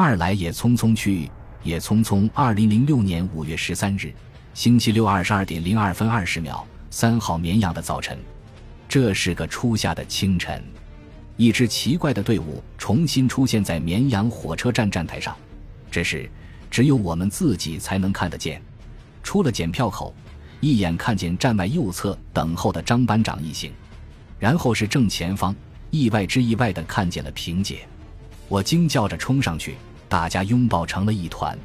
二来也匆匆去，也匆匆。二零零六年五月十三日，星期六二十二点零二分二十秒，三号绵阳的早晨，这是个初夏的清晨，一支奇怪的队伍重新出现在绵阳火车站站台上，只是只有我们自己才能看得见。出了检票口，一眼看见站外右侧等候的张班长一行，然后是正前方，意外之意外的看见了萍姐，我惊叫着冲上去。大家拥抱成了一团。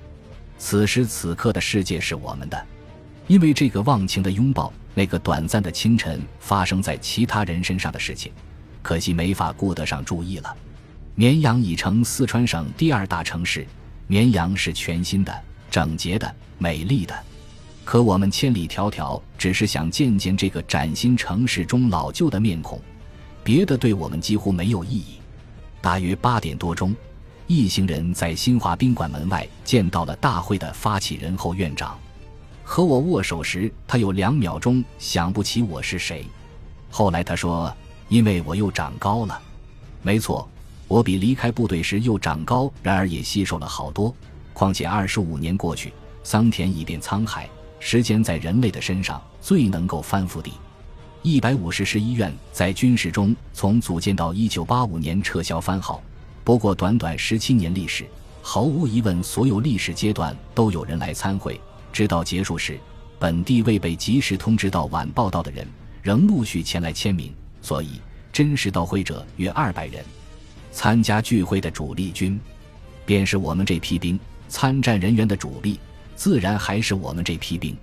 此时此刻的世界是我们的，因为这个忘情的拥抱，那个短暂的清晨发生在其他人身上的事情，可惜没法顾得上注意了。绵阳已成四川省第二大城市，绵阳是全新的、整洁的、美丽的。可我们千里迢迢，只是想见见这个崭新城市中老旧的面孔，别的对我们几乎没有意义。大约八点多钟。一行人在新华宾馆门外见到了大会的发起人后院长，和我握手时，他有两秒钟想不起我是谁。后来他说：“因为我又长高了。”没错，我比离开部队时又长高，然而也吸收了好多。况且二十五年过去，桑田已变沧海，时间在人类的身上最能够翻覆地。一百五十师医院在军事中从组建到一九八五年撤销番号。不过短短十七年历史，毫无疑问，所有历史阶段都有人来参会。直到结束时，本地未被及时通知到晚报道的人，仍陆续前来签名。所以，真实到会者约二百人。参加聚会的主力军，便是我们这批兵。参战人员的主力，自然还是我们这批兵。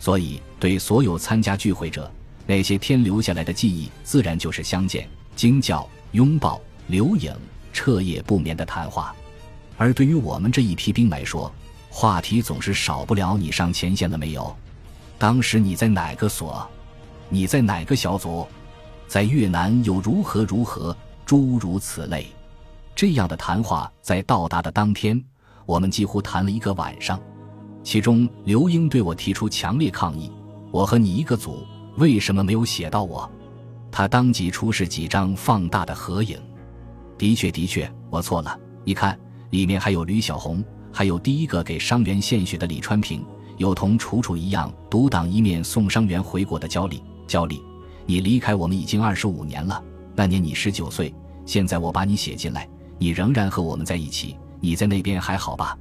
所以，对所有参加聚会者，那些天留下来的记忆，自然就是相见、惊叫、拥抱、留影。彻夜不眠的谈话，而对于我们这一批兵来说，话题总是少不了你上前线了没有？当时你在哪个所？你在哪个小组？在越南又如何如何？诸如此类，这样的谈话在到达的当天，我们几乎谈了一个晚上。其中，刘英对我提出强烈抗议：“我和你一个组，为什么没有写到我？”他当即出示几张放大的合影。的确，的确，我错了。你看，里面还有吕小红，还有第一个给伤员献血的李川平，有同楚楚一样独挡一面送伤员回国的焦丽。焦丽，你离开我们已经二十五年了。那年你十九岁，现在我把你写进来，你仍然和我们在一起。你在那边还好吧？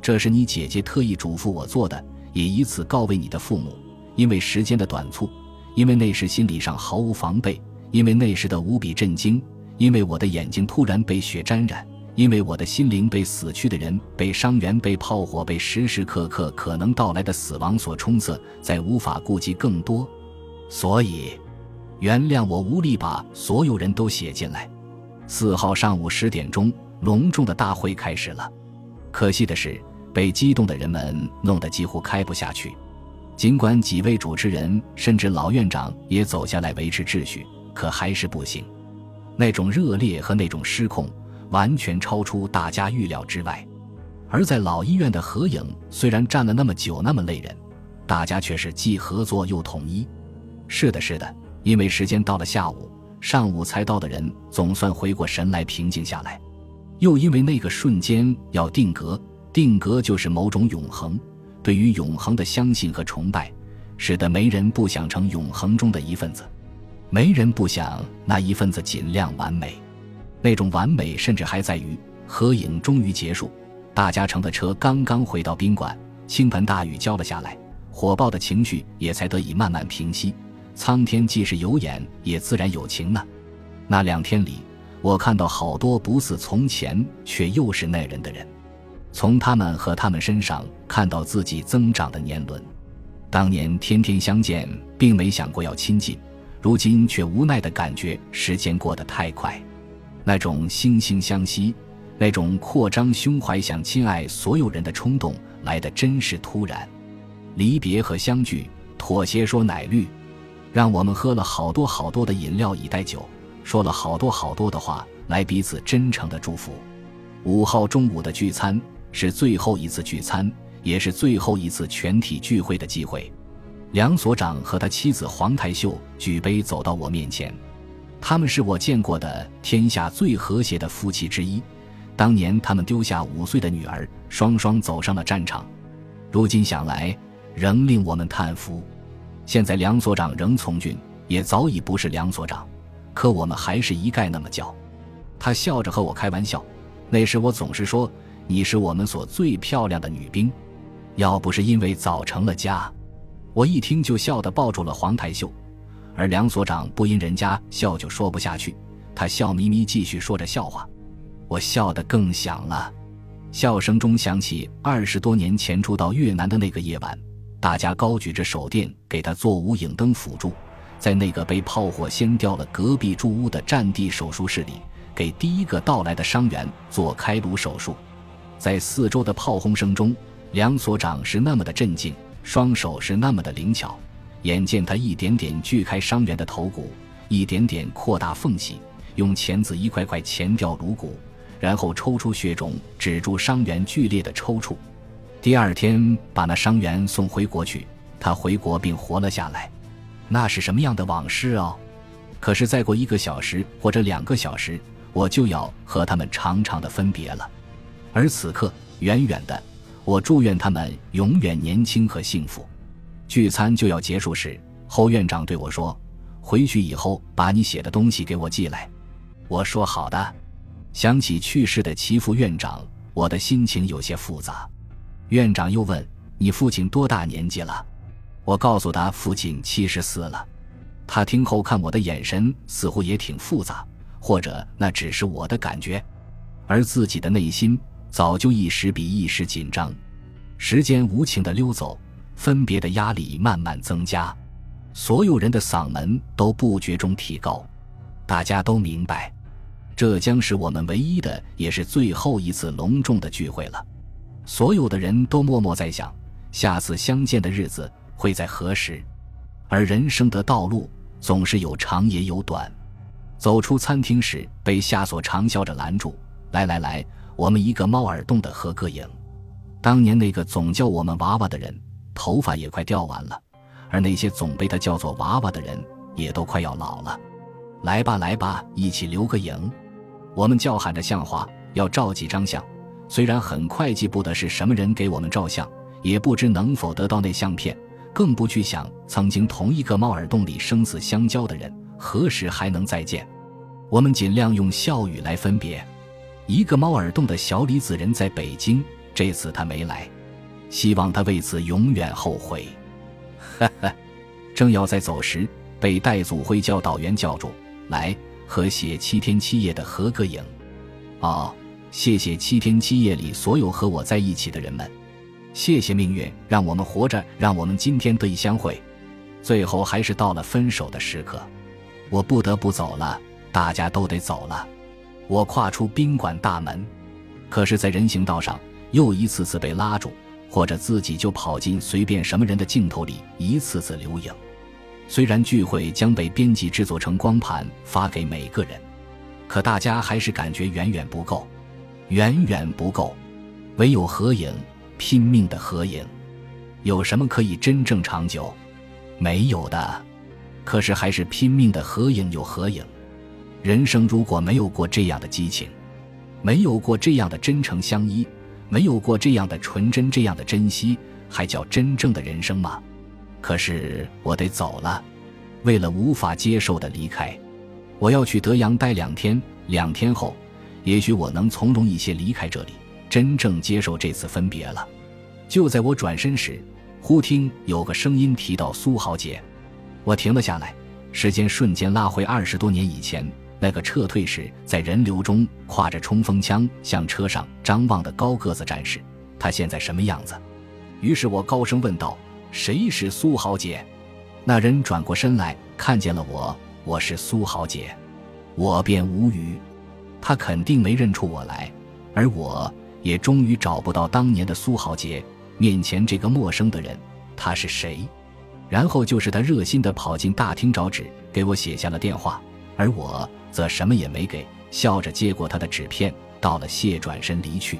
这是你姐姐特意嘱咐我做的，也以此告慰你的父母。因为时间的短促，因为那时心理上毫无防备，因为那时的无比震惊。因为我的眼睛突然被血沾染，因为我的心灵被死去的人、被伤员、被炮火、被时时刻刻可能到来的死亡所冲塞，再无法顾及更多，所以，原谅我无力把所有人都写进来。四号上午十点钟，隆重的大会开始了。可惜的是，被激动的人们弄得几乎开不下去。尽管几位主持人甚至老院长也走下来维持秩序，可还是不行。那种热烈和那种失控，完全超出大家预料之外。而在老医院的合影，虽然站了那么久，那么累人，大家却是既合作又统一。是的，是的，因为时间到了下午，上午才到的人总算回过神来，平静下来。又因为那个瞬间要定格，定格就是某种永恒。对于永恒的相信和崇拜，使得没人不想成永恒中的一份子。没人不想那一份子尽量完美，那种完美甚至还在于合影终于结束，大家乘的车刚刚回到宾馆，倾盆大雨浇了下来，火爆的情绪也才得以慢慢平息。苍天既是有眼，也自然有情呢。那两天里，我看到好多不似从前却又是那人的人，从他们和他们身上看到自己增长的年轮。当年天天相见，并没想过要亲近。如今却无奈的感觉，时间过得太快，那种惺惺相惜，那种扩张胸怀想亲爱所有人的冲动，来的真是突然。离别和相聚，妥协说奶绿，让我们喝了好多好多的饮料以待酒，说了好多好多的话，来彼此真诚的祝福。五号中午的聚餐是最后一次聚餐，也是最后一次全体聚会的机会。梁所长和他妻子黄台秀举杯走到我面前，他们是我见过的天下最和谐的夫妻之一，当年他们丢下五岁的女儿，双双走上了战场。如今想来，仍令我们叹服。现在梁所长仍从军，也早已不是梁所长，可我们还是一概那么叫。他笑着和我开玩笑。那时我总是说：“你是我们所最漂亮的女兵。”要不是因为早成了家，我一听就笑得抱住了黄台秀。而梁所长不因人家笑就说不下去，他笑眯眯继续说着笑话，我笑得更响了。笑声中响起二十多年前初到越南的那个夜晚，大家高举着手电给他做无影灯辅助，在那个被炮火掀掉了隔壁住屋的战地手术室里，给第一个到来的伤员做开颅手术。在四周的炮轰声中，梁所长是那么的镇静，双手是那么的灵巧。眼见他一点点锯开伤员的头骨，一点点扩大缝隙，用钳子一块块钳掉颅骨，然后抽出血肿，止住伤员剧烈的抽搐。第二天把那伤员送回国去，他回国并活了下来。那是什么样的往事哦！可是再过一个小时或者两个小时，我就要和他们长长的分别了。而此刻，远远的，我祝愿他们永远年轻和幸福。聚餐就要结束时，侯院长对我说：“回去以后把你写的东西给我寄来。”我说：“好的。”想起去世的齐副院长，我的心情有些复杂。院长又问：“你父亲多大年纪了？”我告诉他：“父亲七十四了。”他听后看我的眼神似乎也挺复杂，或者那只是我的感觉，而自己的内心早就一时比一时紧张。时间无情的溜走。分别的压力慢慢增加，所有人的嗓门都不觉中提高。大家都明白，这将是我们唯一的，也是最后一次隆重的聚会了。所有的人都默默在想，下次相见的日子会在何时？而人生的道路总是有长也有短。走出餐厅时，被夏所长笑着拦住：“来来来，我们一个猫耳洞的合个影。”当年那个总叫我们娃娃的人。头发也快掉完了，而那些总被他叫做娃娃的人也都快要老了。来吧，来吧，一起留个影。我们叫喊着像话，要照几张相。虽然很快记不得是什么人给我们照相，也不知能否得到那相片，更不去想曾经同一个猫耳洞里生死相交的人何时还能再见。我们尽量用笑语来分别。一个猫耳洞的小李子人在北京，这次他没来。希望他为此永远后悔。哈哈，正要在走时，被戴祖辉教导员叫住，来和写七天七夜的合个影。哦，谢谢七天七夜里所有和我在一起的人们，谢谢命运让我们活着，让我们今天得以相会。最后还是到了分手的时刻，我不得不走了，大家都得走了。我跨出宾馆大门，可是，在人行道上又一次次被拉住。或者自己就跑进随便什么人的镜头里，一次次留影。虽然聚会将被编辑制作成光盘发给每个人，可大家还是感觉远远不够，远远不够。唯有合影，拼命的合影。有什么可以真正长久？没有的。可是还是拼命的合影，有合影。人生如果没有过这样的激情，没有过这样的真诚相依。没有过这样的纯真，这样的珍惜，还叫真正的人生吗？可是我得走了，为了无法接受的离开，我要去德阳待两天。两天后，也许我能从容一些离开这里，真正接受这次分别了。就在我转身时，忽听有个声音提到苏豪杰，我停了下来，时间瞬间拉回二十多年以前。那个撤退时在人流中挎着冲锋枪向车上张望的高个子战士，他现在什么样子？于是我高声问道：“谁是苏豪杰？”那人转过身来看见了我，我是苏豪杰，我便无语。他肯定没认出我来，而我也终于找不到当年的苏豪杰。面前这个陌生的人，他是谁？然后就是他热心地跑进大厅找纸，给我写下了电话，而我。则什么也没给，笑着接过他的纸片，道了谢，转身离去。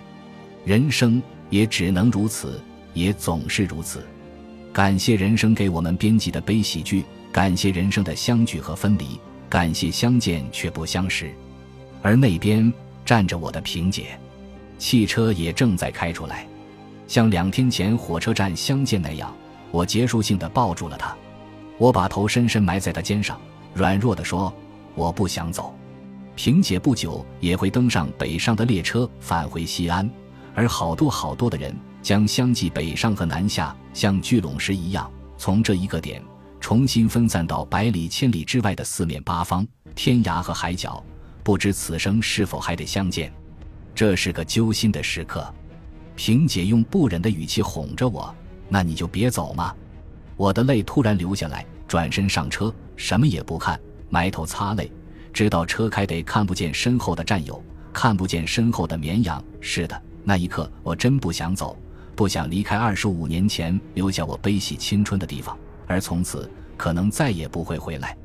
人生也只能如此，也总是如此。感谢人生给我们编辑的悲喜剧，感谢人生的相聚和分离，感谢相见却不相识。而那边站着我的萍姐。汽车也正在开出来，像两天前火车站相见那样，我结束性的抱住了她。我把头深深埋在他肩上，软弱的说：“我不想走。”萍姐不久也会登上北上的列车返回西安，而好多好多的人将相继北上和南下，像聚拢时一样，从这一个点重新分散到百里千里之外的四面八方、天涯和海角，不知此生是否还得相见。这是个揪心的时刻。萍姐用不忍的语气哄着我：“那你就别走嘛。”我的泪突然流下来，转身上车，什么也不看，埋头擦泪。直到车开得看不见身后的战友，看不见身后的绵羊。是的，那一刻我真不想走，不想离开二十五年前留下我悲喜青春的地方，而从此可能再也不会回来。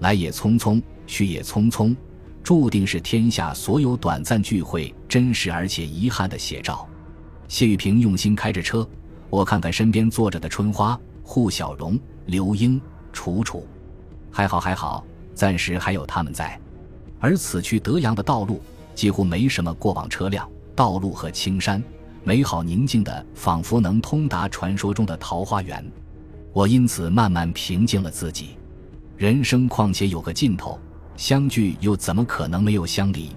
来也匆匆，去也匆匆，注定是天下所有短暂聚会真实而且遗憾的写照。谢玉平用心开着车，我看看身边坐着的春花、户小荣、刘英、楚楚，还好还好。暂时还有他们在，而此去德阳的道路几乎没什么过往车辆，道路和青山美好宁静的，仿佛能通达传说中的桃花源。我因此慢慢平静了自己。人生况且有个尽头，相聚又怎么可能没有相离？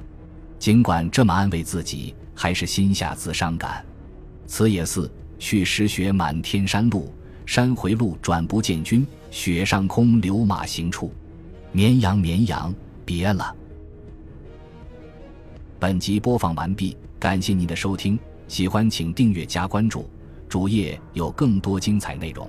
尽管这么安慰自己，还是心下自伤感。此也似去时雪满天山路，山回路转不见君。雪上空留马行处。绵羊，绵羊，别了。本集播放完毕，感谢您的收听，喜欢请订阅加关注，主页有更多精彩内容。